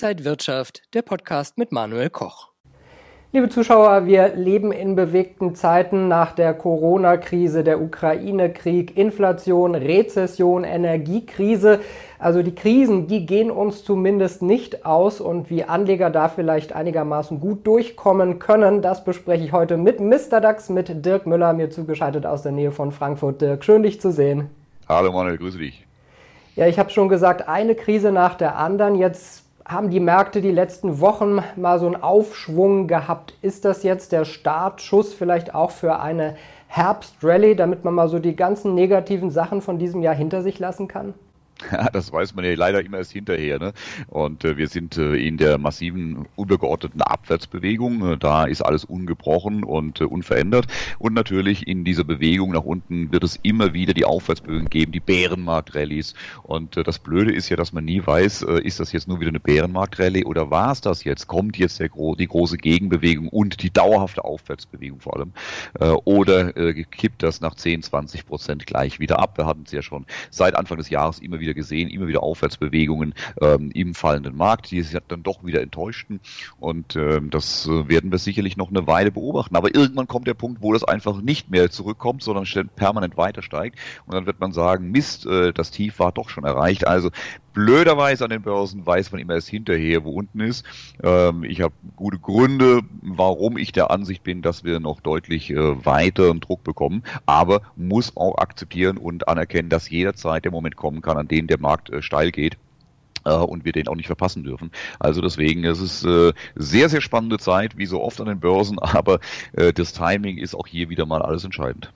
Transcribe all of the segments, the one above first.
Inside Wirtschaft, der Podcast mit Manuel Koch. Liebe Zuschauer, wir leben in bewegten Zeiten nach der Corona-Krise, der Ukraine-Krieg, Inflation, Rezession, Energiekrise. Also die Krisen, die gehen uns zumindest nicht aus und wie Anleger da vielleicht einigermaßen gut durchkommen können, das bespreche ich heute mit Mr. DAX, mit Dirk Müller, mir zugeschaltet aus der Nähe von Frankfurt. Dirk, schön dich zu sehen. Hallo Manuel, grüße dich. Ja, ich habe schon gesagt, eine Krise nach der anderen. Jetzt haben die Märkte die letzten Wochen mal so einen Aufschwung gehabt. Ist das jetzt der Startschuss vielleicht auch für eine Herbstrallye, damit man mal so die ganzen negativen Sachen von diesem Jahr hinter sich lassen kann? Ja, das weiß man ja leider immer erst hinterher. Ne? Und äh, wir sind äh, in der massiven, unbegeordneten Abwärtsbewegung. Äh, da ist alles ungebrochen und äh, unverändert. Und natürlich in dieser Bewegung nach unten wird es immer wieder die Aufwärtsbewegung geben, die Bärenmarkt-Rallies. Und äh, das Blöde ist ja, dass man nie weiß, ist das jetzt nur wieder eine Bärenmarkt-Rallye oder war es das jetzt? Kommt jetzt der, die große Gegenbewegung und die dauerhafte Aufwärtsbewegung vor allem? oder kippt das nach 10, 20 Prozent gleich wieder ab? Wir hatten es ja schon seit Anfang des Jahres immer wieder wieder gesehen, immer wieder Aufwärtsbewegungen ähm, im fallenden Markt, die sich dann doch wieder enttäuschten. Und ähm, das äh, werden wir sicherlich noch eine Weile beobachten. Aber irgendwann kommt der Punkt, wo das einfach nicht mehr zurückkommt, sondern permanent weiter steigt. Und dann wird man sagen, Mist, äh, das Tief war doch schon erreicht. Also blöderweise an den Börsen weiß man immer erst hinterher, wo unten ist. Ähm, ich habe gute Gründe, warum ich der Ansicht bin, dass wir noch deutlich äh, weiteren Druck bekommen, aber muss auch akzeptieren und anerkennen, dass jederzeit der Moment kommen kann, an dem der Markt äh, steil geht äh, und wir den auch nicht verpassen dürfen. Also deswegen, es ist äh, sehr, sehr spannende Zeit, wie so oft an den Börsen, aber äh, das Timing ist auch hier wieder mal alles entscheidend.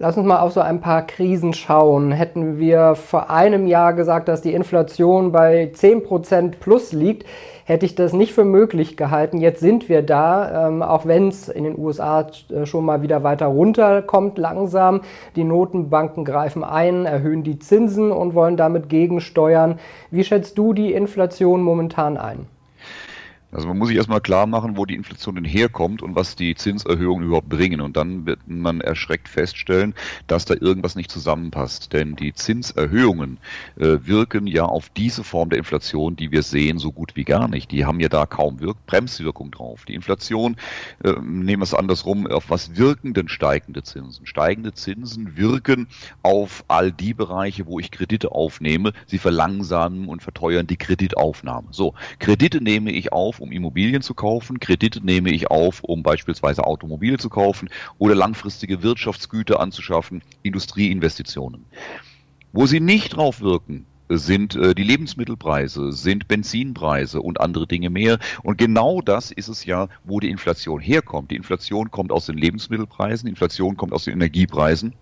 Lass uns mal auf so ein paar Krisen schauen. Hätten wir vor einem Jahr gesagt, dass die Inflation bei 10% plus liegt, hätte ich das nicht für möglich gehalten. Jetzt sind wir da, ähm, auch wenn es in den USA äh, schon mal wieder weiter runterkommt langsam. Die Notenbanken greifen ein, erhöhen die Zinsen und wollen damit gegensteuern. Wie schätzt du die Inflation momentan ein? Also man muss sich erstmal klar machen, wo die Inflation denn herkommt und was die Zinserhöhungen überhaupt bringen. Und dann wird man erschreckt feststellen, dass da irgendwas nicht zusammenpasst. Denn die Zinserhöhungen äh, wirken ja auf diese Form der Inflation, die wir sehen, so gut wie gar nicht. Die haben ja da kaum Wirk Bremswirkung drauf. Die Inflation, äh, nehmen wir es andersrum, auf was wirken denn steigende Zinsen? Steigende Zinsen wirken auf all die Bereiche, wo ich Kredite aufnehme. Sie verlangsamen und verteuern die Kreditaufnahme. So, Kredite nehme ich auf um Immobilien zu kaufen, Kredite nehme ich auf, um beispielsweise Automobile zu kaufen oder langfristige Wirtschaftsgüter anzuschaffen, Industrieinvestitionen. Wo sie nicht drauf wirken, sind äh, die Lebensmittelpreise, sind Benzinpreise und andere Dinge mehr. Und genau das ist es ja, wo die Inflation herkommt. Die Inflation kommt aus den Lebensmittelpreisen, die Inflation kommt aus den Energiepreisen.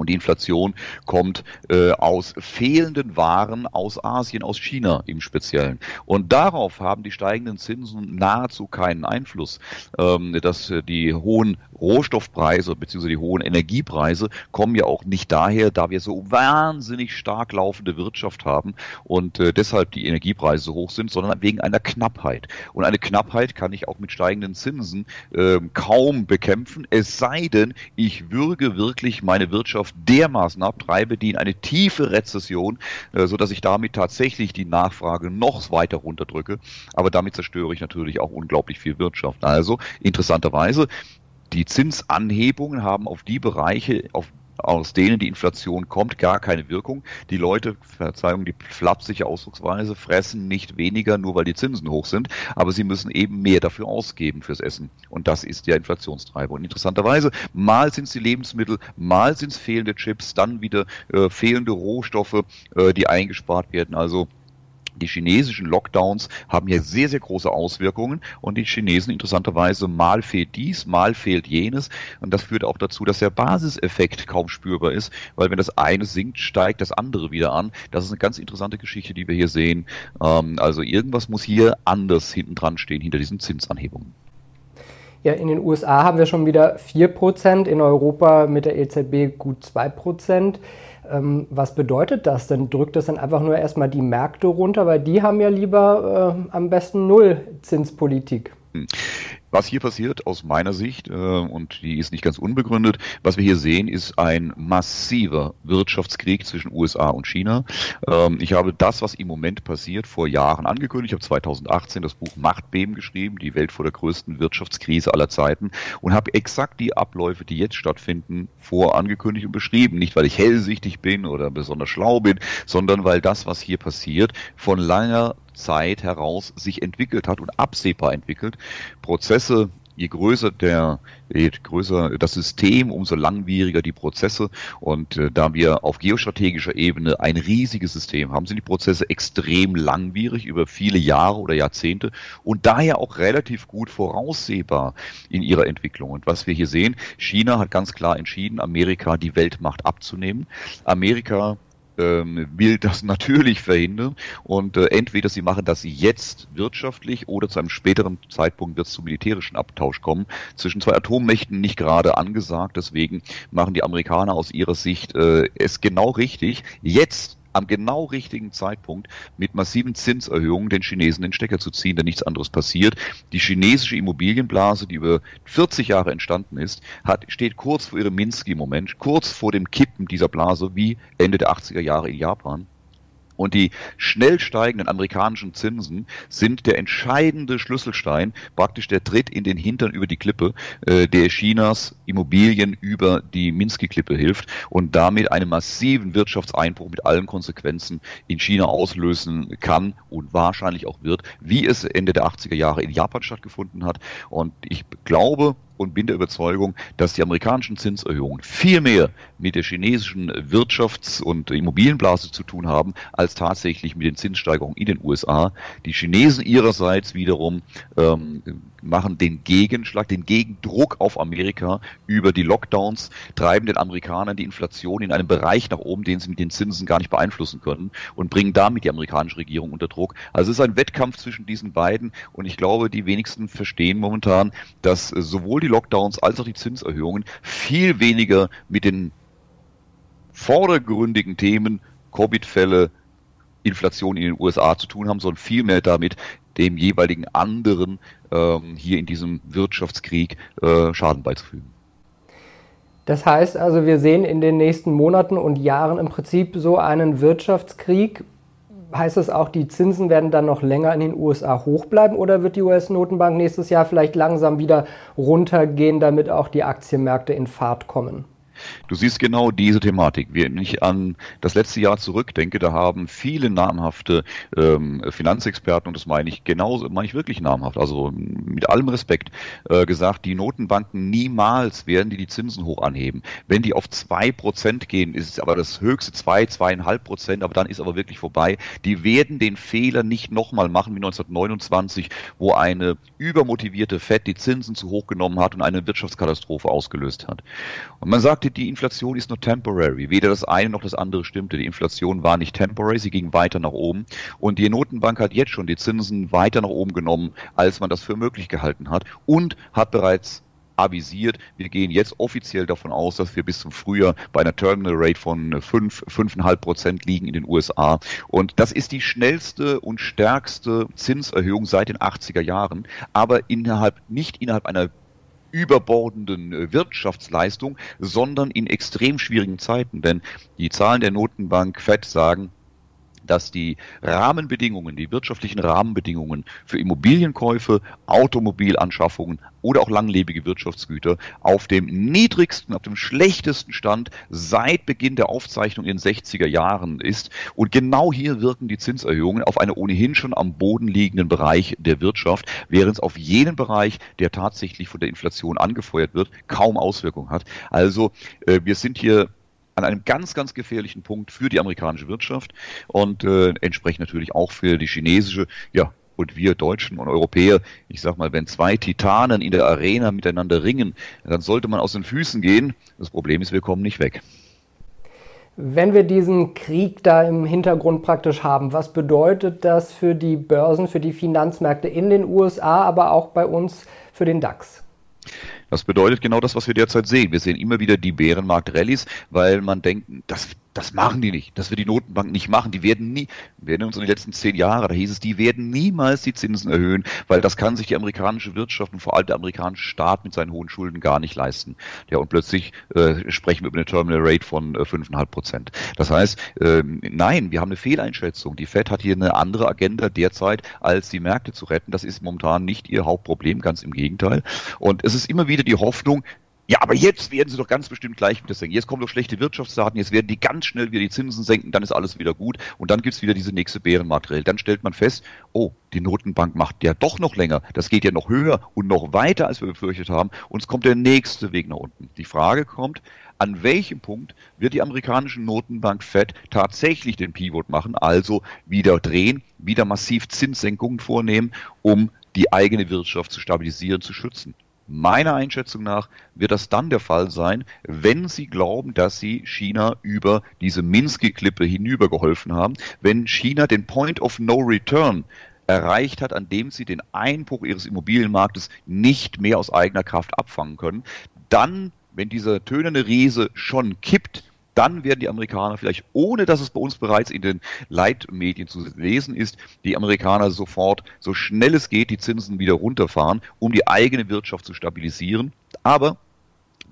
Und die Inflation kommt äh, aus fehlenden Waren aus Asien, aus China im Speziellen. Und darauf haben die steigenden Zinsen nahezu keinen Einfluss. Ähm, dass äh, die hohen Rohstoffpreise bzw. die hohen Energiepreise kommen ja auch nicht daher, da wir so wahnsinnig stark laufende Wirtschaft haben und äh, deshalb die Energiepreise so hoch sind, sondern wegen einer Knappheit. Und eine Knappheit kann ich auch mit steigenden Zinsen äh, kaum bekämpfen, es sei denn, ich würge wirklich meine Wirtschaft dermaßen ab, treibe die in eine tiefe Rezession, äh, so dass ich damit tatsächlich die Nachfrage noch weiter runterdrücke. Aber damit zerstöre ich natürlich auch unglaublich viel Wirtschaft. Also interessanterweise die Zinsanhebungen haben auf die Bereiche, auf aus denen die Inflation kommt, gar keine Wirkung. Die Leute, Verzeihung, die flapsige Ausdrucksweise, fressen nicht weniger, nur weil die Zinsen hoch sind, aber sie müssen eben mehr dafür ausgeben fürs Essen. Und das ist der Inflationstreiber. Und interessanterweise, mal sind es die Lebensmittel, mal sind es fehlende Chips, dann wieder äh, fehlende Rohstoffe, äh, die eingespart werden. Also die chinesischen Lockdowns haben hier sehr, sehr große Auswirkungen und die Chinesen interessanterweise mal fehlt dies, mal fehlt jenes und das führt auch dazu, dass der Basiseffekt kaum spürbar ist, weil wenn das eine sinkt, steigt das andere wieder an. Das ist eine ganz interessante Geschichte, die wir hier sehen. Ähm, also irgendwas muss hier anders hinten dran stehen, hinter diesen Zinsanhebungen. Ja, in den USA haben wir schon wieder 4%, in Europa mit der EZB gut 2%. Ähm, was bedeutet das denn? Drückt das dann einfach nur erstmal die Märkte runter, weil die haben ja lieber äh, am besten Null Zinspolitik? Was hier passiert aus meiner Sicht, äh, und die ist nicht ganz unbegründet, was wir hier sehen, ist ein massiver Wirtschaftskrieg zwischen USA und China. Ähm, ich habe das, was im Moment passiert, vor Jahren angekündigt. Ich habe 2018 das Buch Machtbeben geschrieben, die Welt vor der größten Wirtschaftskrise aller Zeiten, und habe exakt die Abläufe, die jetzt stattfinden, vorangekündigt und beschrieben. Nicht, weil ich hellsichtig bin oder besonders schlau bin, sondern weil das, was hier passiert, von langer Zeit heraus sich entwickelt hat und absehbar entwickelt. Prozesse, je größer der, je größer das System, umso langwieriger die Prozesse. Und äh, da wir auf geostrategischer Ebene ein riesiges System haben, sind die Prozesse extrem langwierig über viele Jahre oder Jahrzehnte und daher auch relativ gut voraussehbar in ihrer Entwicklung. Und was wir hier sehen, China hat ganz klar entschieden, Amerika die Weltmacht abzunehmen. Amerika will das natürlich verhindern. Und äh, entweder sie machen das jetzt wirtschaftlich oder zu einem späteren Zeitpunkt wird es zum militärischen Abtausch kommen. Zwischen zwei Atommächten nicht gerade angesagt, deswegen machen die Amerikaner aus ihrer Sicht äh, es genau richtig, jetzt am genau richtigen Zeitpunkt mit massiven Zinserhöhungen den Chinesen den Stecker zu ziehen, denn nichts anderes passiert. Die chinesische Immobilienblase, die über 40 Jahre entstanden ist, hat, steht kurz vor ihrem Minsky-Moment, kurz vor dem Kippen dieser Blase wie Ende der 80er Jahre in Japan. Und die schnell steigenden amerikanischen Zinsen sind der entscheidende Schlüsselstein, praktisch der Tritt in den Hintern über die Klippe, äh, der Chinas Immobilien über die Minsky-Klippe hilft und damit einen massiven Wirtschaftseinbruch mit allen Konsequenzen in China auslösen kann und wahrscheinlich auch wird, wie es Ende der 80er Jahre in Japan stattgefunden hat. Und ich glaube, und bin der Überzeugung, dass die amerikanischen Zinserhöhungen viel mehr mit der chinesischen Wirtschafts- und Immobilienblase zu tun haben, als tatsächlich mit den Zinssteigerungen in den USA. Die Chinesen ihrerseits wiederum ähm, machen den Gegenschlag, den Gegendruck auf Amerika über die Lockdowns, treiben den Amerikanern die Inflation in einem Bereich nach oben, den sie mit den Zinsen gar nicht beeinflussen können und bringen damit die amerikanische Regierung unter Druck. Also es ist ein Wettkampf zwischen diesen beiden und ich glaube, die wenigsten verstehen momentan, dass sowohl die Lockdowns als auch die Zinserhöhungen viel weniger mit den vordergründigen Themen Covid-Fälle, Inflation in den USA zu tun haben, sondern vielmehr damit, dem jeweiligen anderen ähm, hier in diesem Wirtschaftskrieg äh, Schaden beizufügen. Das heißt also, wir sehen in den nächsten Monaten und Jahren im Prinzip so einen Wirtschaftskrieg heißt das auch, die Zinsen werden dann noch länger in den USA hoch bleiben oder wird die US-Notenbank nächstes Jahr vielleicht langsam wieder runtergehen, damit auch die Aktienmärkte in Fahrt kommen? Du siehst genau diese Thematik. Wenn ich an das letzte Jahr zurückdenke, da haben viele namhafte ähm, Finanzexperten, und das meine ich genauso, meine ich wirklich namhaft, also mit allem Respekt, äh, gesagt, die Notenbanken niemals werden die die Zinsen hoch anheben. Wenn die auf zwei Prozent gehen, ist es aber das höchste zwei, zweieinhalb Prozent, aber dann ist aber wirklich vorbei. Die werden den Fehler nicht nochmal machen wie 1929, wo eine übermotivierte Fed die Zinsen zu hoch genommen hat und eine Wirtschaftskatastrophe ausgelöst hat. Und man die Inflation ist nur temporary. Weder das eine noch das andere stimmte. Die Inflation war nicht temporary, sie ging weiter nach oben. Und die Notenbank hat jetzt schon die Zinsen weiter nach oben genommen, als man das für möglich gehalten hat und hat bereits avisiert. Wir gehen jetzt offiziell davon aus, dass wir bis zum Frühjahr bei einer Terminal Rate von 5, 5,5 Prozent liegen in den USA. Und das ist die schnellste und stärkste Zinserhöhung seit den 80er Jahren, aber innerhalb, nicht innerhalb einer überbordenden äh, Wirtschaftsleistung, sondern in extrem schwierigen Zeiten. Denn die Zahlen der Notenbank FED sagen, dass die Rahmenbedingungen, die wirtschaftlichen Rahmenbedingungen für Immobilienkäufe, Automobilanschaffungen oder auch langlebige Wirtschaftsgüter auf dem niedrigsten, auf dem schlechtesten Stand seit Beginn der Aufzeichnung in den 60er Jahren ist. Und genau hier wirken die Zinserhöhungen auf einen ohnehin schon am Boden liegenden Bereich der Wirtschaft, während es auf jenen Bereich, der tatsächlich von der Inflation angefeuert wird, kaum Auswirkungen hat. Also äh, wir sind hier an einem ganz, ganz gefährlichen Punkt für die amerikanische Wirtschaft und äh, entsprechend natürlich auch für die chinesische. Ja, und wir Deutschen und Europäer, ich sag mal, wenn zwei Titanen in der Arena miteinander ringen, dann sollte man aus den Füßen gehen. Das Problem ist, wir kommen nicht weg. Wenn wir diesen Krieg da im Hintergrund praktisch haben, was bedeutet das für die Börsen, für die Finanzmärkte in den USA, aber auch bei uns für den DAX? Das bedeutet genau das, was wir derzeit sehen. Wir sehen immer wieder die Bärenmarkt-Rallies, weil man denkt, das Das machen die nicht. Das wird die Notenbank nicht machen. Die werden nie, wir erinnern uns an die letzten zehn Jahre, da hieß es, die werden niemals die Zinsen erhöhen, weil das kann sich die amerikanische Wirtschaft und vor allem der amerikanische Staat mit seinen hohen Schulden gar nicht leisten. Ja, und plötzlich äh, sprechen wir über eine Terminal Rate von äh, 5,5 Prozent. Das heißt, äh, nein, wir haben eine Fehleinschätzung. Die Fed hat hier eine andere Agenda derzeit, als die Märkte zu retten. Das ist momentan nicht ihr Hauptproblem, ganz im Gegenteil. Und es ist immer wieder die Hoffnung, ja, aber jetzt werden sie doch ganz bestimmt gleich wieder senken. Jetzt kommen doch schlechte Wirtschaftsdaten, jetzt werden die ganz schnell wieder die Zinsen senken, dann ist alles wieder gut und dann gibt's wieder diese nächste Bärenmaterial. Dann stellt man fest, oh, die Notenbank macht ja doch noch länger. Das geht ja noch höher und noch weiter, als wir befürchtet haben. Und es kommt der nächste Weg nach unten. Die Frage kommt, an welchem Punkt wird die amerikanische Notenbank Fed tatsächlich den Pivot machen, also wieder drehen, wieder massiv Zinssenkungen vornehmen, um die eigene Wirtschaft zu stabilisieren, zu schützen? Meiner Einschätzung nach wird das dann der Fall sein, wenn Sie glauben, dass Sie China über diese Minsky-Klippe hinübergeholfen haben, wenn China den Point of No Return erreicht hat, an dem sie den Einbruch ihres Immobilienmarktes nicht mehr aus eigener Kraft abfangen können, dann, wenn dieser tönende Riese schon kippt, dann werden die Amerikaner vielleicht, ohne dass es bei uns bereits in den Leitmedien zu lesen ist, die Amerikaner sofort, so schnell es geht, die Zinsen wieder runterfahren, um die eigene Wirtschaft zu stabilisieren. Aber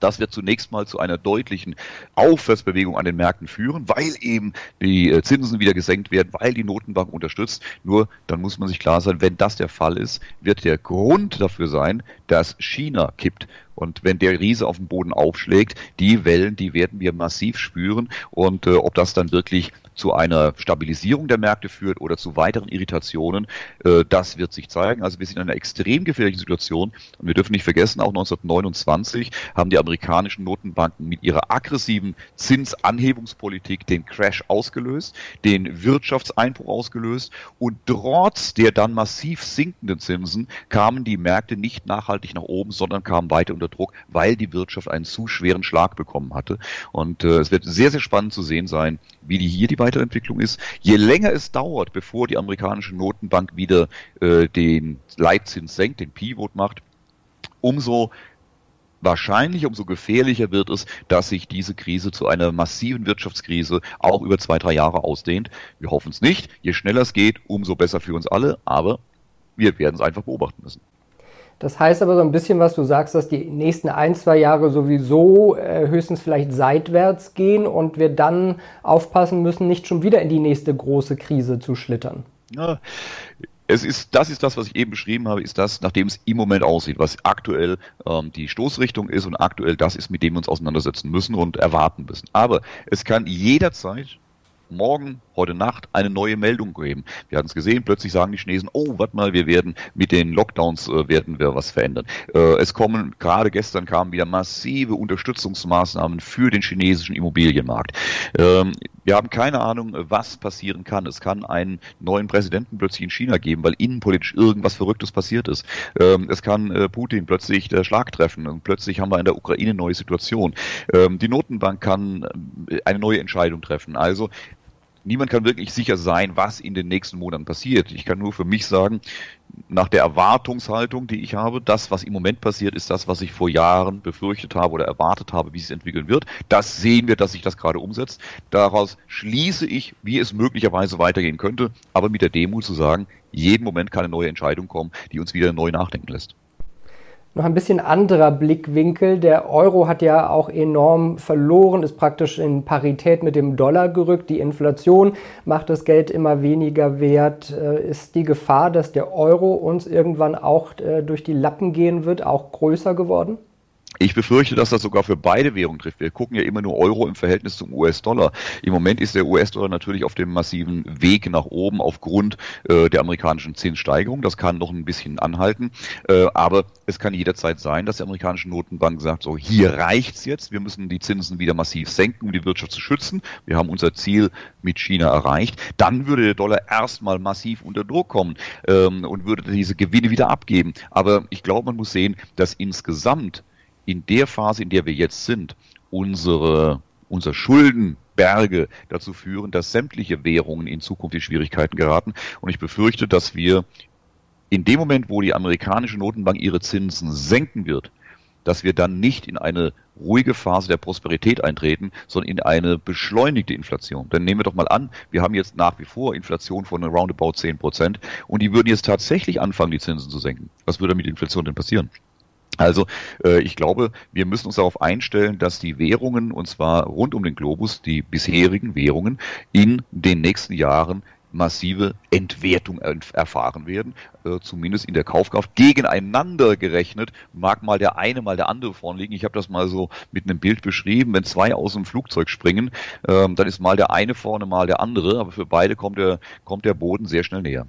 das wird zunächst mal zu einer deutlichen Aufwärtsbewegung an den Märkten führen, weil eben die äh, Zinsen wieder gesenkt werden, weil die Notenbank unterstützt. Nur dann muss man sich klar sein, wenn das der Fall ist, wird der Grund dafür sein, dass China kippt. Und wenn der Riese auf dem Boden aufschlägt, die Wellen, die werden wir massiv spüren. Und äh, ob das dann wirklich zu einer Stabilisierung der Märkte führt oder zu weiteren Irritationen, äh, das wird sich zeigen. Also wir sind in einer extrem gefährlichen Situation. Und wir dürfen nicht vergessen, auch 1929 haben die amerikanischen Notenbanken mit ihrer aggressiven Zinsanhebungspolitik den Crash ausgelöst, den Wirtschaftseinbruch ausgelöst. Und trotz der dann massiv sinkenden Zinsen kamen die Märkte nicht nachhaltig nach oben, sondern kamen weiter unter unter Druck, weil die Wirtschaft einen zu schweren Schlag bekommen hatte. Und äh, es wird sehr, sehr spannend zu sehen sein, wie die hier die Weiterentwicklung ist. Je länger es dauert, bevor die amerikanische Notenbank wieder äh, den Leitzins senkt, den Pivot macht, umso wahrscheinlich, umso gefährlicher wird es, dass sich diese Krise zu einer massiven Wirtschaftskrise auch über zwei, drei Jahre ausdehnt. Wir hoffen es nicht. Je schneller es geht, umso besser für uns alle. Aber wir werden es einfach beobachten müssen. Das heißt aber so ein bisschen, was du sagst, dass die nächsten ein, zwei Jahre sowieso äh, höchstens vielleicht seitwärts gehen und wir dann aufpassen müssen, nicht schon wieder in die nächste große Krise zu schlittern. Ja, es ist, das ist das, was ich eben beschrieben habe, ist das, nachdem es im Moment aussieht, was aktuell ähm, die Stoßrichtung ist und aktuell das ist, mit dem wir uns auseinandersetzen müssen und erwarten müssen. Aber es kann jederzeit morgen, heute Nacht eine neue Meldung geben. Wir hatten es gesehen, plötzlich sagen die Chinesen, oh, warte mal, wir werden mit den Lockdowns äh, werden wir was verändern. Äh, es kommen, gerade gestern kamen wieder massive Unterstützungsmaßnahmen für den chinesischen Immobilienmarkt. Ähm, wir haben keine Ahnung, was passieren kann. Es kann einen neuen Präsidenten plötzlich in China geben, weil innenpolitisch irgendwas Verrücktes passiert ist. Ähm, es kann äh, Putin plötzlich der Schlag treffen und plötzlich haben wir in der Ukraine eine neue Situation. Ähm, die Notenbank kann äh, eine neue Entscheidung treffen. Also niemand kann wirklich sicher sein, was in den nächsten Monaten passiert. Ich kann nur für mich sagen, nach der Erwartungshaltung, die ich habe, das, was im Moment passiert, ist das, was ich vor Jahren befürchtet habe oder erwartet habe, wie es entwickeln wird. Das sehen wir, dass sich das gerade umsetzt. Daraus schließe ich, wie es möglicherweise weitergehen könnte, aber mit der Demut zu sagen, jeden Moment kann eine neue Entscheidung kommen, die uns wieder neu nachdenken lässt noch ein bisschen anderer Blickwinkel. Der Euro hat ja auch enorm verloren, ist praktisch in Parität mit dem Dollar gerückt. Die Inflation macht das Geld immer weniger wert. Äh, ist die Gefahr, dass der Euro uns irgendwann auch äh, durch die Lappen gehen wird, auch größer geworden? Ich befürchte, dass das sogar für beide Währungen trifft. Wir gucken ja immer nur Euro im Verhältnis zum US-Dollar. Im Moment ist der US-Dollar natürlich auf dem massiven Weg nach oben aufgrund äh, der amerikanischen Zinssteigerung. Das kann noch ein bisschen anhalten. Äh, aber es kann jederzeit sein, dass die amerikanische Notenbank sagt, so hier reicht's jetzt. Wir müssen die Zinsen wieder massiv senken, um die Wirtschaft zu schützen. Wir haben unser Ziel mit China erreicht. Dann würde der Dollar erstmal massiv unter Druck kommen ähm, und würde diese Gewinne wieder abgeben. Aber ich glaube, man muss sehen, dass insgesamt in der Phase, in der wir jetzt sind, unsere, unser Schuldenberge dazu führen, dass sämtliche Währungen in Zukunft in Schwierigkeiten geraten. Und ich befürchte, dass wir in dem Moment, wo die amerikanische Notenbank ihre Zinsen senken wird, dass wir dann nicht in eine ruhige Phase der Prosperität eintreten, sondern in eine beschleunigte Inflation. Dann nehmen wir doch mal an, wir haben jetzt nach wie vor Inflation von roundabout 10 Prozent und die würden jetzt tatsächlich anfangen, die Zinsen zu senken. Was würde mit Inflation denn passieren? Also äh, ich glaube, wir müssen uns darauf einstellen, dass die Währungen, und zwar rund um den Globus, die bisherigen Währungen, in den nächsten Jahren massive Entwertung erfahren werden, äh, zumindest in der Kaufkraft. Gegeneinander gerechnet mag mal der eine, mal der andere vorn liegen. Ich habe das mal so mit einem Bild beschrieben. Wenn zwei aus dem Flugzeug springen, äh, dann ist mal der eine vorne, mal der andere, aber für beide kommt der, kommt der Boden sehr schnell näher.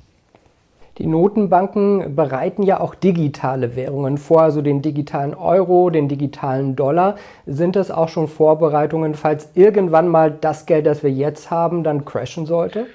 Die Notenbanken bereiten ja auch digitale Währungen vor, also den digitalen Euro, den digitalen Dollar. Sind das auch schon Vorbereitungen, falls irgendwann mal das Geld, das wir jetzt haben, dann crashen sollte?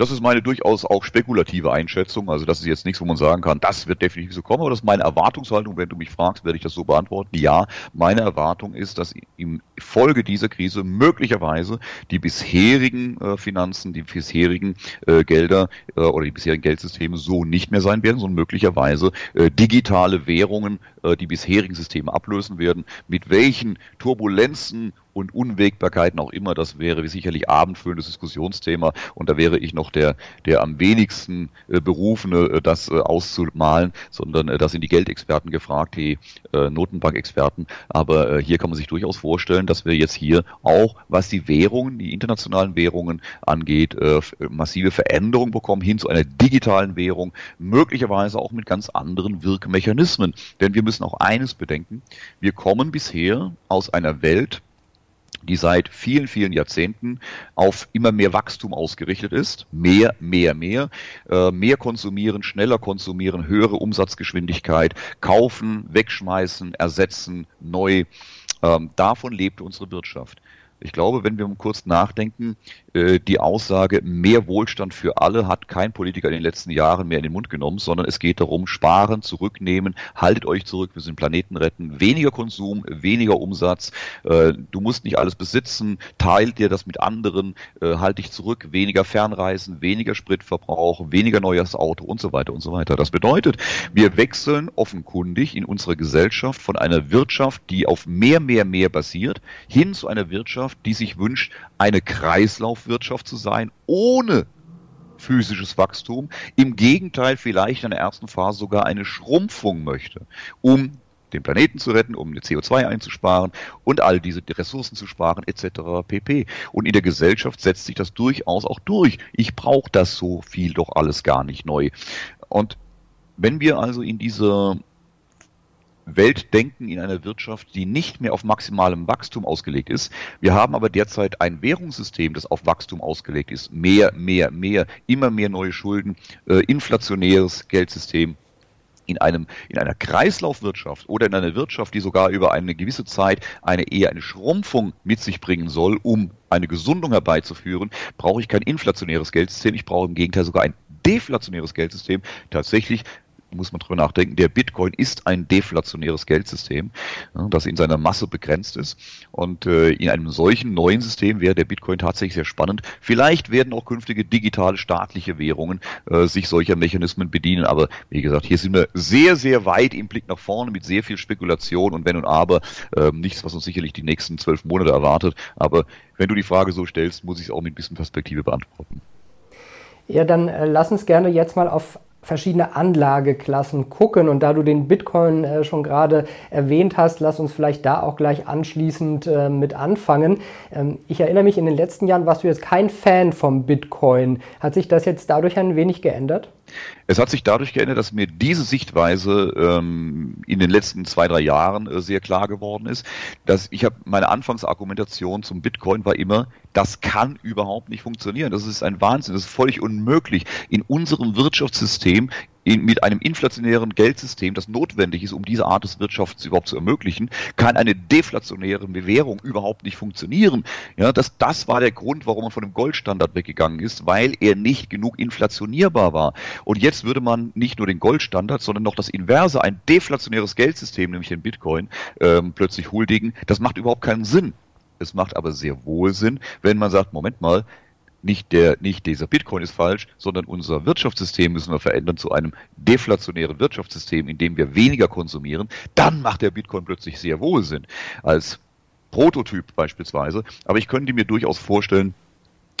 Das ist meine durchaus auch spekulative Einschätzung. Also das ist jetzt nichts, wo man sagen kann, das wird definitiv so kommen, aber das ist meine Erwartungshaltung. Wenn du mich fragst, werde ich das so beantworten. Ja, meine Erwartung ist, dass im Folge dieser Krise möglicherweise die bisherigen äh, Finanzen, die bisherigen äh, Gelder äh, oder die bisherigen Geldsysteme so nicht mehr sein werden, sondern möglicherweise äh, digitale Währungen äh, die bisherigen Systeme ablösen werden. Mit welchen Turbulenzen und Unwägbarkeiten auch immer, das wäre sicherlich abendfüllendes Diskussionsthema und da wäre ich noch der, der am wenigsten äh, Berufene, äh, das äh, auszumalen, sondern äh, das sind die Geldexperten gefragt, die äh, Notenbankexperten. Aber äh, hier kann man sich durchaus vorstellen, dass wir jetzt hier auch, was die Währungen, die internationalen Währungen angeht, äh, massive Veränderungen bekommen hin zu einer digitalen Währung, möglicherweise auch mit ganz anderen Wirkmechanismen. Denn wir müssen auch eines bedenken, wir kommen bisher aus einer Welt, die seit vielen, vielen Jahrzehnten auf immer mehr Wachstum ausgerichtet ist. Mehr, mehr, mehr. Äh, mehr konsumieren, schneller konsumieren, höhere Umsatzgeschwindigkeit, kaufen, wegschmeißen, ersetzen, neu. Ähm, davon lebt unsere Wirtschaft. Ich glaube, wenn wir kurz nachdenken, äh, die Aussage, mehr Wohlstand für alle hat kein Politiker in den letzten Jahren mehr in den Mund genommen, sondern es geht darum, sparen, zurücknehmen, haltet euch zurück, wir sind Planeten retten, weniger Konsum, weniger Umsatz, äh, du musst nicht alles besitzen, teilt dir das mit anderen, äh, halt dich zurück, weniger Fernreisen, weniger Spritverbrauch, weniger neues Auto und so weiter und so weiter. Das bedeutet, wir wechseln offenkundig in unserer Gesellschaft von einer Wirtschaft, die auf mehr, mehr, mehr basiert, hin zu einer Wirtschaft, die sich wünscht, eine Kreislauf Kreislaufwirtschaft zu sein, ohne physisches Wachstum. Im Gegenteil, vielleicht in der ersten Phase sogar eine Schrumpfung möchte, um den Planeten zu retten, um CO2 einzusparen und all diese Ressourcen zu sparen, etc. pp. Und in der Gesellschaft setzt sich das durchaus auch durch. Ich brauche das so viel doch alles gar nicht neu. Und wenn wir also in dieser Weltdenken in einer Wirtschaft, die nicht mehr auf maximalem Wachstum ausgelegt ist. Wir haben aber derzeit ein Währungssystem, das auf Wachstum ausgelegt ist. Mehr, mehr, mehr, immer mehr neue Schulden, äh, inflationäres Geldsystem. In, einem, in einer Kreislaufwirtschaft oder in einer Wirtschaft, die sogar über eine gewisse Zeit eine eher eine Schrumpfung mit sich bringen soll, um eine Gesundung herbeizuführen, brauche ich kein inflationäres Geldsystem, ich brauche im Gegenteil sogar ein deflationäres Geldsystem, tatsächlich muss man drüber nachdenken, der Bitcoin ist ein deflationäres Geldsystem, das in seiner Masse begrenzt ist. Und äh, in einem solchen neuen System wäre der Bitcoin tatsächlich sehr spannend. Vielleicht werden auch künftige digitale staatliche Währungen äh, sich solcher Mechanismen bedienen. Aber wie gesagt, hier sind wir sehr, sehr weit im Blick nach vorne mit sehr viel Spekulation und Wenn und Aber. Äh, nichts, was uns sicherlich die nächsten zwölf Monate erwartet. Aber wenn du die Frage so stellst, muss ich es auch mit ein bisschen Perspektive beantworten. Ja, dann äh, lass uns gerne jetzt mal auf verschiedene Anlageklassen gucken. Und da du den Bitcoin äh, schon gerade erwähnt hast, lass uns vielleicht da auch gleich anschließend äh, mit anfangen. Ähm, ich erinnere mich, in den letzten Jahren warst du jetzt kein Fan vom Bitcoin. Hat sich das jetzt dadurch ein wenig geändert? Es hat sich dadurch geändert, dass mir diese Sichtweise ähm, in den letzten zwei, drei Jahren äh, sehr klar geworden ist. Dass ich habe meine Anfangsargumentation zum Bitcoin war immer, das kann überhaupt nicht funktionieren. Das ist ein Wahnsinn, das ist völlig unmöglich. In unserem Wirtschaftssystem in, mit einem inflationären Geldsystem, das notwendig ist, um diese Art des Wirtschafts überhaupt zu ermöglichen, kann eine deflationäre Bewährung überhaupt nicht funktionieren. Ja, das, das war der Grund, warum man von dem Goldstandard weggegangen ist, weil er nicht genug inflationierbar war. Und jetzt würde man nicht nur den Goldstandard, sondern noch das Inverse, ein deflationäres Geldsystem, nämlich den Bitcoin, ähm, plötzlich huldigen. Das macht überhaupt keinen Sinn. Es macht aber sehr wohl Sinn, wenn man sagt, Moment mal, nicht der, nicht dieser Bitcoin ist falsch, sondern unser Wirtschaftssystem müssen wir verändern zu einem deflationären Wirtschaftssystem, in dem wir weniger konsumieren. Dann macht der Bitcoin plötzlich sehr wohl Sinn als Prototyp beispielsweise. Aber ich könnte mir durchaus vorstellen,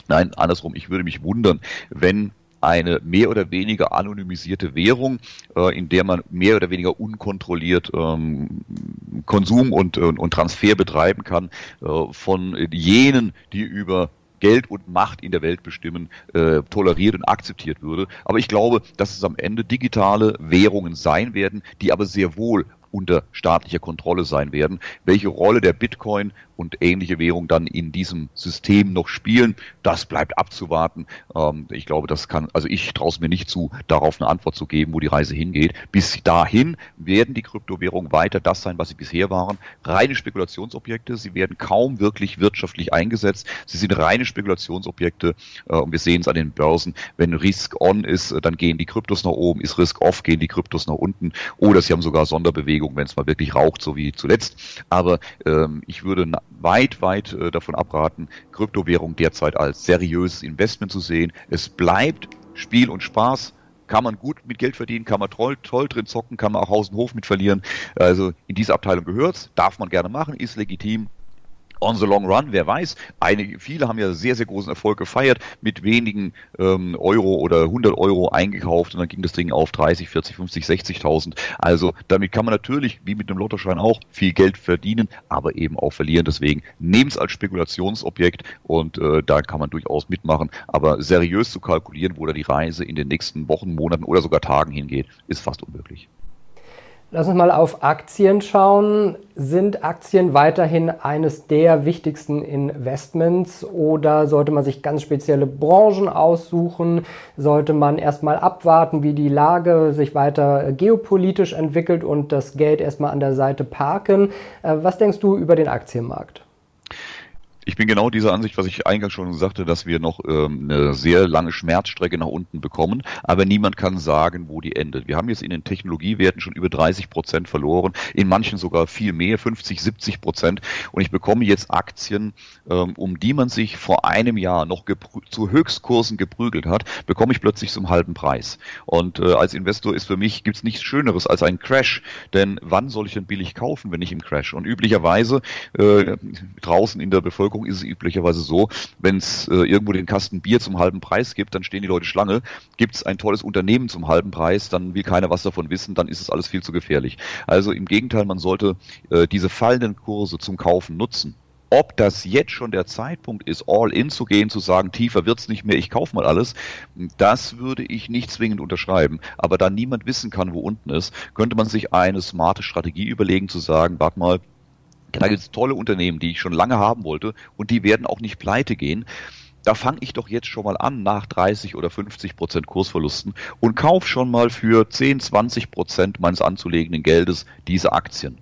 nein, andersrum, ich würde mich wundern, wenn eine mehr oder weniger anonymisierte Währung, äh, in der man mehr oder weniger unkontrolliert ähm, Konsum und, und, und Transfer betreiben kann äh, von jenen, die über Geld und Macht in der Welt bestimmen, äh, toleriert und akzeptiert würde. Aber ich glaube, dass es am Ende digitale Währungen sein werden, die aber sehr wohl unter staatlicher Kontrolle sein werden. Welche Rolle der Bitcoin und ähnliche Währungen dann in diesem System noch spielen, das bleibt abzuwarten. Ähm, ich glaube, das kann, also ich traue es mir nicht zu, darauf eine Antwort zu geben, wo die Reise hingeht. Bis dahin werden die Kryptowährungen weiter das sein, was sie bisher waren. Reine Spekulationsobjekte. Sie werden kaum wirklich wirtschaftlich eingesetzt. Sie sind reine Spekulationsobjekte äh, und wir sehen es an den Börsen. Wenn Risk on ist, dann gehen die Kryptos nach oben. Ist Risk off, gehen die Kryptos nach unten. Oder sie haben sogar Sonderbewegungen, wenn es mal wirklich raucht, so wie zuletzt. Aber ähm, ich würde weit, weit äh, davon abraten, Kryptowährung derzeit als seriöses Investment zu sehen. Es bleibt Spiel und Spaß. Kann man gut mit Geld verdienen, kann man toll, toll drin zocken, kann man auch Haus und Hof mit verlieren. Also in diese Abteilung gehört's, darf man gerne machen, ist legitim, on the long run, wer weiß. Einige, viele haben ja sehr, sehr großen Erfolg gefeiert, mit wenigen ähm, Euro oder 100 Euro eingekauft und dann ging das Ding auf 30, 40, 50, 60.000. Also damit kann man natürlich, wie mit einem Lottoschein auch, viel Geld verdienen, aber eben auch verlieren. Deswegen nehmt es als Spekulationsobjekt und äh, da kann man durchaus mitmachen. Aber seriös zu kalkulieren, wo da die Reise in den nächsten Wochen, Monaten oder sogar Tagen hingeht, ist fast unmöglich. Lass uns mal auf Aktien schauen. Sind Aktien weiterhin eines der wichtigsten Investments oder sollte man sich ganz spezielle Branchen aussuchen? Sollte man erstmal abwarten, wie die Lage sich weiter geopolitisch entwickelt und das Geld erstmal an der Seite parken? Äh, was denkst du über den Aktienmarkt? Ich bin genau dieser Ansicht, was ich eingangs schon sagte, dass wir noch ähm, eine sehr lange Schmerzstrecke nach unten bekommen, aber niemand kann sagen, wo die endet. Wir haben jetzt in den Technologiewerten schon über 30 Prozent verloren, in manchen sogar viel mehr, 50, 70 Prozent. Und ich bekomme jetzt Aktien, ähm, um die man sich vor einem Jahr noch zu Höchstkursen geprügelt hat, bekomme ich plötzlich zum halben Preis. Und äh, als Investor ist für mich gibt's nichts Schöneres als ein Crash, denn wann soll ich denn billig kaufen, wenn nicht im Crash? Und üblicherweise äh, draußen in der Bevölkerung Werbung ist es üblicherweise so, wenn es äh, irgendwo den Kasten Bier zum halben Preis gibt, dann stehen die Leute Schlange. Gibt es ein tolles Unternehmen zum halben Preis, dann will keiner was davon wissen, dann ist es alles viel zu gefährlich. Also im Gegenteil, man sollte äh, diese fallenden Kurse zum Kaufen nutzen. Ob das jetzt schon der Zeitpunkt ist, all in zu gehen, zu sagen, tiefer wird's nicht mehr, ich kaufe mal alles, das würde ich nicht zwingend unterschreiben. Aber da niemand wissen kann, wo unten ist, könnte man sich eine smarte Strategie überlegen, zu sagen, warte mal, da gibt es tolle Unternehmen, die ich schon lange haben wollte und die werden auch nicht pleite gehen. Da fange ich doch jetzt schon mal an nach 30 oder 50 Prozent Kursverlusten und kaufe schon mal für 10, 20 Prozent meines anzulegenden Geldes diese Aktien.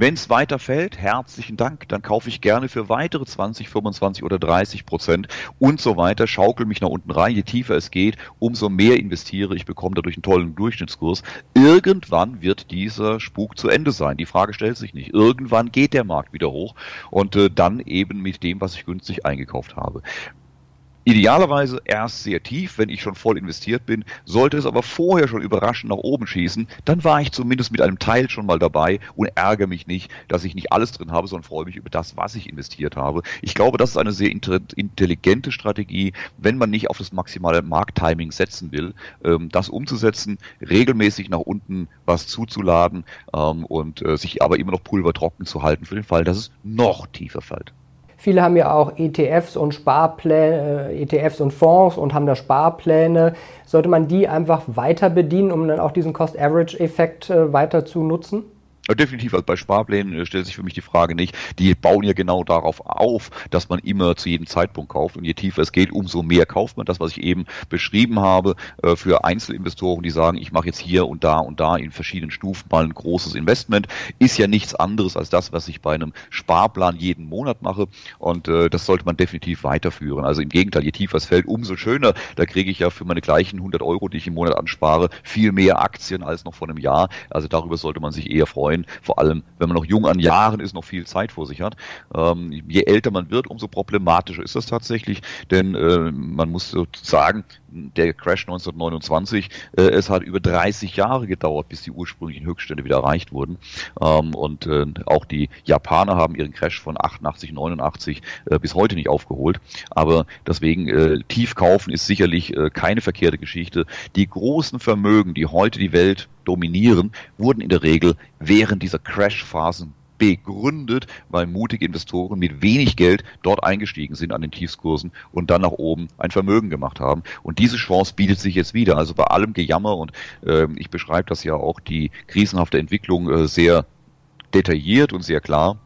Wenn es weiter fällt, herzlichen Dank, dann kaufe ich gerne für weitere 20, 25 oder 30 Prozent und so weiter, schaukel mich nach unten rein. Je tiefer es geht, umso mehr investiere ich, bekomme dadurch einen tollen Durchschnittskurs. Irgendwann wird dieser Spuk zu Ende sein. Die Frage stellt sich nicht. Irgendwann geht der Markt wieder hoch und äh, dann eben mit dem, was ich günstig eingekauft habe. Idealerweise erst sehr tief, wenn ich schon voll investiert bin. Sollte es aber vorher schon überraschend nach oben schießen, dann war ich zumindest mit einem Teil schon mal dabei und ärgere mich nicht, dass ich nicht alles drin habe, sondern freue mich über das, was ich investiert habe. Ich glaube, das ist eine sehr intelligente Strategie, wenn man nicht auf das maximale Markttiming setzen will, ähm, das umzusetzen, regelmäßig nach unten was zuzuladen ähm, und äh, sich aber immer noch pulvertrocken zu halten für den Fall, dass es noch tiefer fällt. Viele haben ja auch ETFs und Sparpläne, äh, ETFs und Fonds und haben da Sparpläne. Sollte man die einfach weiter bedienen, um dann auch diesen Cost-Average-Effekt äh, weiter zu nutzen? Definitiv, also bei Sparplänen äh, stellt sich für mich die Frage nicht. Die bauen ja genau darauf auf, dass man immer zu jedem Zeitpunkt kauft und je tiefer es geht, umso mehr kauft man. Das, was ich eben beschrieben habe, äh, für Einzelinvestoren, die sagen, ich mache jetzt hier und da und da in verschiedenen Stufen mal ein großes Investment, ist ja nichts anderes als das, was ich bei einem Sparplan jeden Monat mache und äh, das sollte man definitiv weiterführen. Also im Gegenteil, je tiefer es fällt, umso schöner. Da kriege ich ja für meine gleichen 100 Euro, die ich im Monat anspare, viel mehr Aktien als noch vor einem Jahr. Also darüber sollte man sich eher freuen freuen, vor allem wenn man noch jung an Jahren ist, noch viel Zeit vor sich hat. Ähm, je älter man wird, umso problematischer ist das tatsächlich, denn äh, man muss sagen, der Crash 1929, äh, es hat über 30 Jahre gedauert, bis die ursprünglichen Höchststände wieder erreicht wurden. Ähm, und äh, auch die Japaner haben ihren Crash von 88, 89 äh, bis heute nicht aufgeholt. Aber deswegen äh, tief kaufen ist sicherlich äh, keine verkehrte Geschichte. Die großen Vermögen, die heute die Welt dominieren, wurden in der Regel während dieser Crash-Phasen begründet, weil mutige Investoren mit wenig Geld dort eingestiegen sind an den Tiefskursen und dann nach oben ein Vermögen gemacht haben. Und diese Chance bietet sich jetzt wieder. Also bei allem Gejammer und äh, ich beschreibe das ja auch die krisenhafte Entwicklung äh, sehr detailliert und sehr klar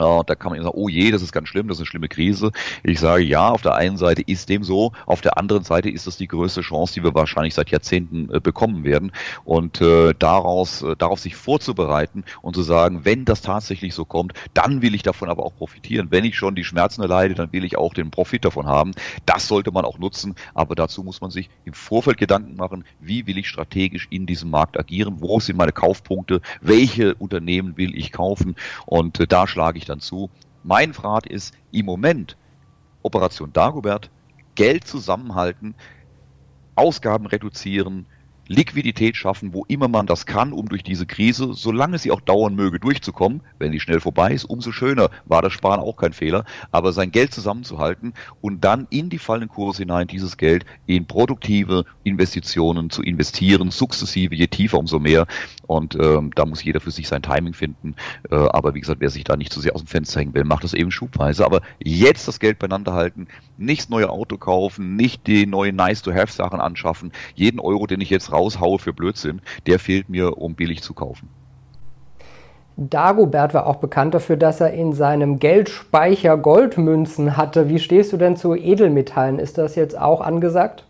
Uh, da kann man sagen, oh je, das ist ganz schlimm, das ist eine schlimme Krise. Ich sage, ja, auf der einen Seite ist dem so, auf der anderen Seite ist das die größte Chance, die wir wahrscheinlich seit Jahrzehnten äh, bekommen werden. Und äh, daraus, äh, darauf sich vorzubereiten und zu sagen, wenn das tatsächlich so kommt, dann will ich davon aber auch profitieren. Wenn ich schon die Schmerzen erleide, dann will ich auch den Profit davon haben. Das sollte man auch nutzen, aber dazu muss man sich im Vorfeld Gedanken machen, wie will ich strategisch in diesem Markt agieren, wo sind meine Kaufpunkte, welche Unternehmen will ich kaufen und äh, da schlage ich ich dann zu. Mein Rat ist im Moment Operation Dagobert, Geld zusammenhalten, Ausgaben reduzieren, Liquidität schaffen, wo immer man das kann, um durch diese Krise, solange sie auch dauern möge, durchzukommen. Wenn sie schnell vorbei ist, umso schöner. War das Sparen auch kein Fehler. Aber sein Geld zusammenzuhalten und dann in die fallenden Kurse hinein dieses Geld in produktive Investitionen zu investieren, sukzessive, je tiefer, umso mehr. Und ähm, da muss jeder für sich sein Timing finden. Äh, aber wie gesagt, wer sich da nicht zu sehr aus dem Fenster hängen will, macht das eben schubweise. Aber jetzt das Geld beieinander halten, nicht das neue Auto kaufen, nicht die neuen Nice-to-Have-Sachen anschaffen. Jeden Euro, den ich jetzt raushaue für Blödsinn, der fehlt mir, um billig zu kaufen. Dagobert war auch bekannt dafür, dass er in seinem Geldspeicher Goldmünzen hatte. Wie stehst du denn zu Edelmetallen? Ist das jetzt auch angesagt?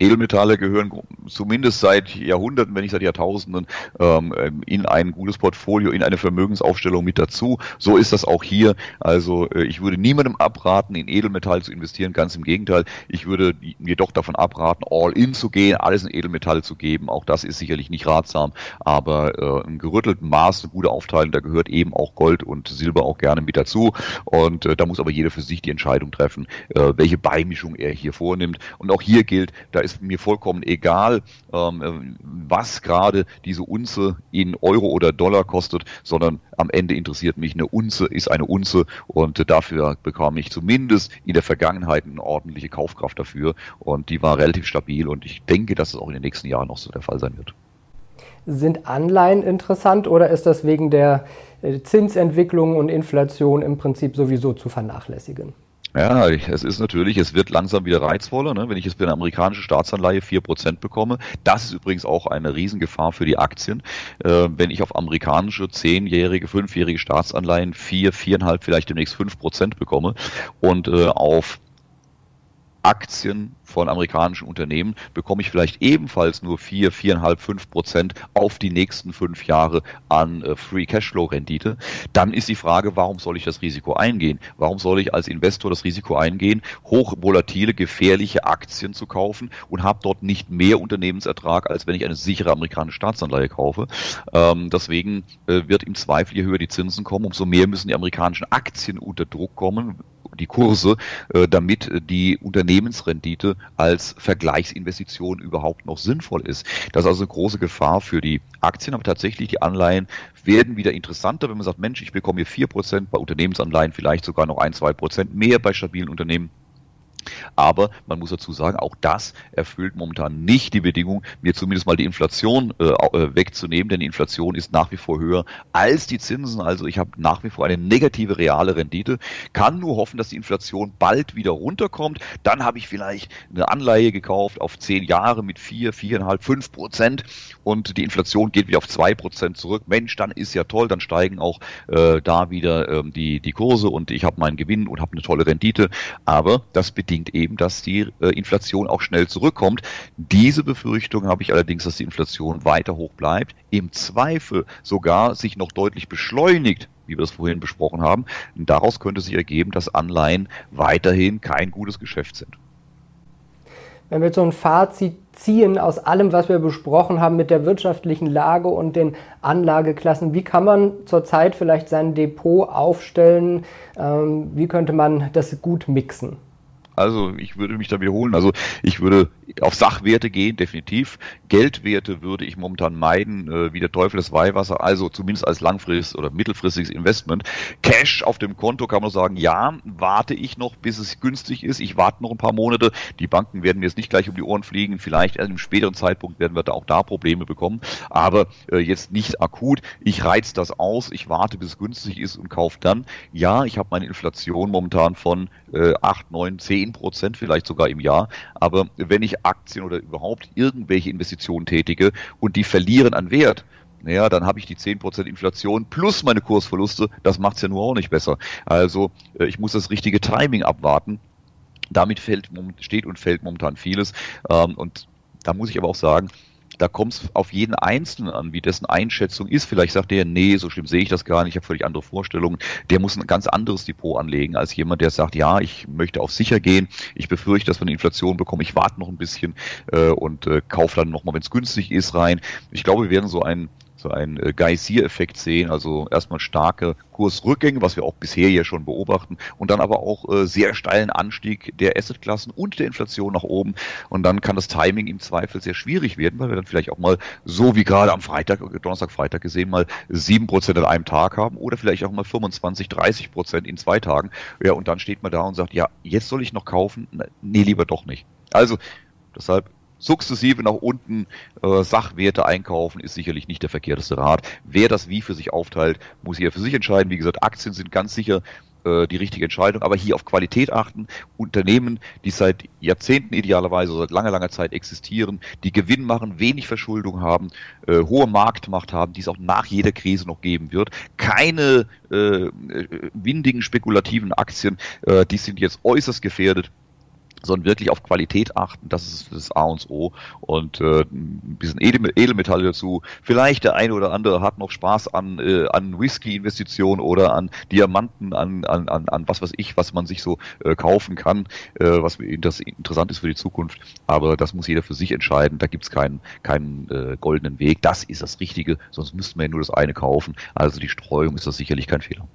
Edelmetalle gehören zumindest seit Jahrhunderten, wenn nicht seit Jahrtausenden, ähm, in ein gutes Portfolio, in eine Vermögensaufstellung mit dazu. So ist das auch hier. Also äh, ich würde niemandem abraten, in Edelmetall zu investieren, ganz im Gegenteil. Ich würde jedoch davon abraten, all in zu gehen, alles in Edelmetalle zu geben. Auch das ist sicherlich nicht ratsam, aber äh, im gerüttelten Maß eine gute Aufteilung, da gehört eben auch Gold und Silber auch gerne mit dazu. Und äh, da muss aber jeder für sich die Entscheidung treffen, äh, welche Beimischung er hier vornimmt. Und auch hier gilt, da ist ist mir vollkommen egal, ähm, was gerade diese Unze in Euro oder Dollar kostet, sondern am Ende interessiert mich eine Unze ist eine Unze und dafür bekam ich zumindest in der Vergangenheit eine ordentliche Kaufkraft dafür und die war relativ stabil und ich denke, dass es auch in den nächsten Jahren noch so der Fall sein wird. Sind Anleihen interessant oder ist das wegen der äh, Zinsentwicklung und Inflation im Prinzip sowieso zu vernachlässigen? Ja, es ist natürlich, es wird langsam wieder reizvoller, ne? wenn ich jetzt für eine amerikanische Staatsanleihe vier Prozent bekomme. Das ist übrigens auch eine Riesengefahr für die Aktien. Äh, wenn ich auf amerikanische zehnjährige, fünfjährige Staatsanleihen vier, viereinhalb, vielleicht demnächst fünf Prozent bekomme und äh, auf Aktien von amerikanischen Unternehmen bekomme ich vielleicht ebenfalls nur 4, 4,5, 5 Prozent auf die nächsten fünf Jahre an äh, Free Cashflow Rendite, dann ist die Frage, warum soll ich das Risiko eingehen? Warum soll ich als Investor das Risiko eingehen, hochvolatile, gefährliche Aktien zu kaufen und habe dort nicht mehr Unternehmensertrag, als wenn ich eine sichere amerikanische Staatsanleihe kaufe? Ähm, deswegen äh, wird im Zweifel, je höher die Zinsen kommen, umso mehr müssen die amerikanischen Aktien unter Druck kommen, die Kurse, äh, damit die Unternehmensrendite als Vergleichsinvestition überhaupt noch sinnvoll ist. Das ist also eine große Gefahr für die Aktien, aber tatsächlich die Anleihen werden wieder interessanter, wenn man sagt, Mensch, ich bekomme hier vier Prozent bei Unternehmensanleihen, vielleicht sogar noch ein, zwei Prozent mehr bei stabilen Unternehmen. Aber man muss dazu sagen, auch das erfüllt momentan nicht die Bedingung, mir zumindest mal die Inflation äh, äh, wegzunehmen, denn die Inflation ist nach wie vor höher als die Zinsen. Also ich habe nach wie vor eine negative reale Rendite, kann nur hoffen, dass die Inflation bald wieder runterkommt. Dann habe ich vielleicht eine Anleihe gekauft auf zehn Jahre mit vier, viereinhalb, fünf Prozent und die Inflation geht wieder auf zwei Prozent zurück. Mensch, dann ist ja toll, dann steigen auch äh, da wieder ähm, die, die Kurse und ich habe meinen Gewinn und habe eine tolle Rendite. Aber das bedingt bedingt eben, dass die äh, Inflation auch schnell zurückkommt. Diese Befürchtung habe ich allerdings, dass die Inflation weiter hoch bleibt, im Zweifel sogar sich noch deutlich beschleunigt wie wir das vorhin besprochen haben. Daraus könnte sich ergeben, dass Anleihen weiterhin kein gutes Geschäft sind. Wenn wir jetzt so ein Fazit ziehen aus allem, was wir besprochen haben mit der wirtschaftlichen Lage und den Anlageklassen, wie kann man zurzeit vielleicht sein Depot aufstellen? Ähm, wie könnte man das gut mixen? Also ich würde mich da wiederholen. Also ich würde auf Sachwerte gehen, definitiv. Geldwerte würde ich momentan meiden, äh, wie der Teufel das Weihwasser, also zumindest als langfristiges oder mittelfristiges Investment. Cash auf dem Konto kann man sagen, ja, warte ich noch, bis es günstig ist. Ich warte noch ein paar Monate. Die Banken werden mir jetzt nicht gleich um die Ohren fliegen. Vielleicht in einem späteren Zeitpunkt werden wir da auch da Probleme bekommen. Aber äh, jetzt nicht akut. Ich reiz das aus. Ich warte, bis es günstig ist und kaufe dann. Ja, ich habe meine Inflation momentan von äh, 8, 9, 10 Prozent vielleicht sogar im Jahr. Aber wenn ich Aktien oder überhaupt irgendwelche Investitionen tätige und die verlieren an Wert, naja, dann habe ich die 10% Inflation plus meine Kursverluste. Das macht es ja nur auch nicht besser. Also äh, ich muss das richtige Timing abwarten. Damit fällt, steht und fällt momentan vieles. Ähm, und da muss ich aber auch sagen, da kommt es auf jeden Einzelnen an, wie dessen Einschätzung ist. Vielleicht sagt der, nee, so schlimm sehe ich das gar nicht, ich habe völlig andere Vorstellungen. Der muss ein ganz anderes Depot anlegen als jemand, der sagt, ja, ich möchte auf sicher gehen, ich befürchte, dass wir eine Inflation bekommen, ich warte noch ein bisschen äh, und äh, kaufe dann nochmal, wenn es günstig ist, rein. Ich glaube, wir werden so ein so einen äh, Geysir-Effekt sehen, also erstmal starke Kursrückgänge, was wir auch bisher ja schon beobachten, und dann aber auch äh, sehr steilen Anstieg der Assetklassen und der Inflation nach oben. Und dann kann das Timing im Zweifel sehr schwierig werden, weil wir dann vielleicht auch mal so wie gerade am Freitag, Donnerstag, Freitag gesehen, mal sieben Prozent an einem Tag haben oder vielleicht auch mal 25, 30 Prozent in zwei Tagen. Ja, und dann steht man da und sagt, ja, jetzt soll ich noch kaufen? Nee, lieber doch nicht. Also, deshalb sukzessive nach unten äh, Sachwerte einkaufen, ist sicherlich nicht der verkehrteste Rat. Wer das wie für sich aufteilt, muss hier für sich entscheiden. Wie gesagt, Aktien sind ganz sicher äh, die richtige Entscheidung, aber hier auf Qualität achten. Unternehmen, die seit Jahrzehnten idealerweise, seit langer, langer Zeit existieren, die Gewinn machen, wenig Verschuldung haben, äh, hohe Marktmacht haben, die es auch nach jeder Krise noch geben wird. Keine äh, windigen spekulativen Aktien, äh, die sind jetzt äußerst gefährdet sondern wirklich auf Qualität achten, das ist das A und O und äh, ein bisschen Edelmetalle dazu. Vielleicht der eine oder andere hat noch Spaß an, äh, an Whisky-Investitionen oder an Diamanten, an, an, an, an was weiß ich, was man sich so äh, kaufen kann, äh, was das interessant ist für die Zukunft. Aber das muss jeder für sich entscheiden. Da gibt's keinen, keinen äh, goldenen Weg. Das ist das Richtige, sonst müsste man ja nur das eine kaufen. Also die Streuung ist das sicherlich kein Fehler.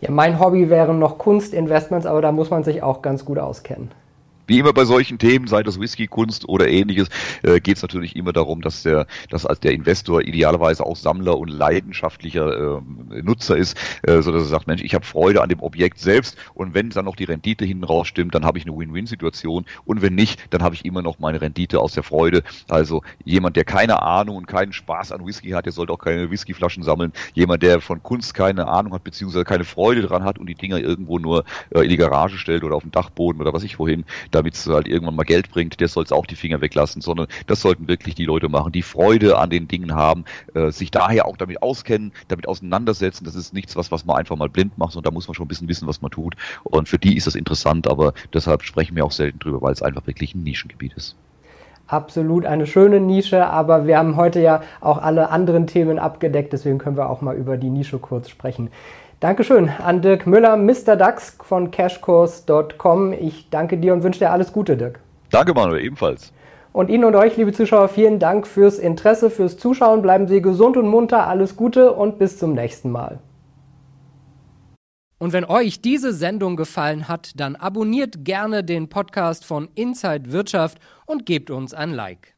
Ja, mein Hobby wären noch Kunstinvestments, aber da muss man sich auch ganz gut auskennen. Wie immer bei solchen Themen, sei das Whisky-Kunst oder ähnliches, äh, geht es natürlich immer darum, dass der, dass als der Investor idealerweise auch Sammler und leidenschaftlicher äh, Nutzer ist, äh, so dass er sagt, Mensch, ich habe Freude an dem Objekt selbst und wenn dann noch die Rendite hinten raus stimmt, dann habe ich eine Win-Win-Situation und wenn nicht, dann habe ich immer noch meine Rendite aus der Freude. Also jemand, der keine Ahnung und keinen Spaß an Whisky hat, der sollte auch keine Whiskyflaschen sammeln. Jemand, der von Kunst keine Ahnung hat, beziehungsweise keine Freude dran hat und die Dinger irgendwo nur äh, in die Garage stellt oder auf dem Dachboden oder was ich wohin, damit es halt irgendwann mal Geld bringt, der soll es auch die Finger weglassen, sondern das sollten wirklich die Leute machen, die Freude an den Dingen haben, äh, sich daher auch damit auskennen, damit auseinandersetzen. Das ist nichts, was, was man einfach mal blind macht, sondern da muss man schon ein bisschen wissen, was man tut. Und für die ist das interessant, aber deshalb sprechen wir auch selten drüber, weil es einfach wirklich ein Nischengebiet ist. Absolut eine schöne Nische, aber wir haben heute ja auch alle anderen Themen abgedeckt, deswegen können wir auch mal über die Nische kurz sprechen. Dankeschön an Dirk Müller, Mr. DAX von cashkurs.com. Ich danke dir und wünsche dir alles Gute, Dirk. Danke, Manuel, ebenfalls. Und Ihnen und euch, liebe Zuschauer, vielen Dank fürs Interesse, fürs Zuschauen. Bleiben Sie gesund und munter, alles Gute und bis zum nächsten Mal. Und wenn euch diese Sendung gefallen hat, dann abonniert gerne den Podcast von Inside Wirtschaft und gebt uns ein Like.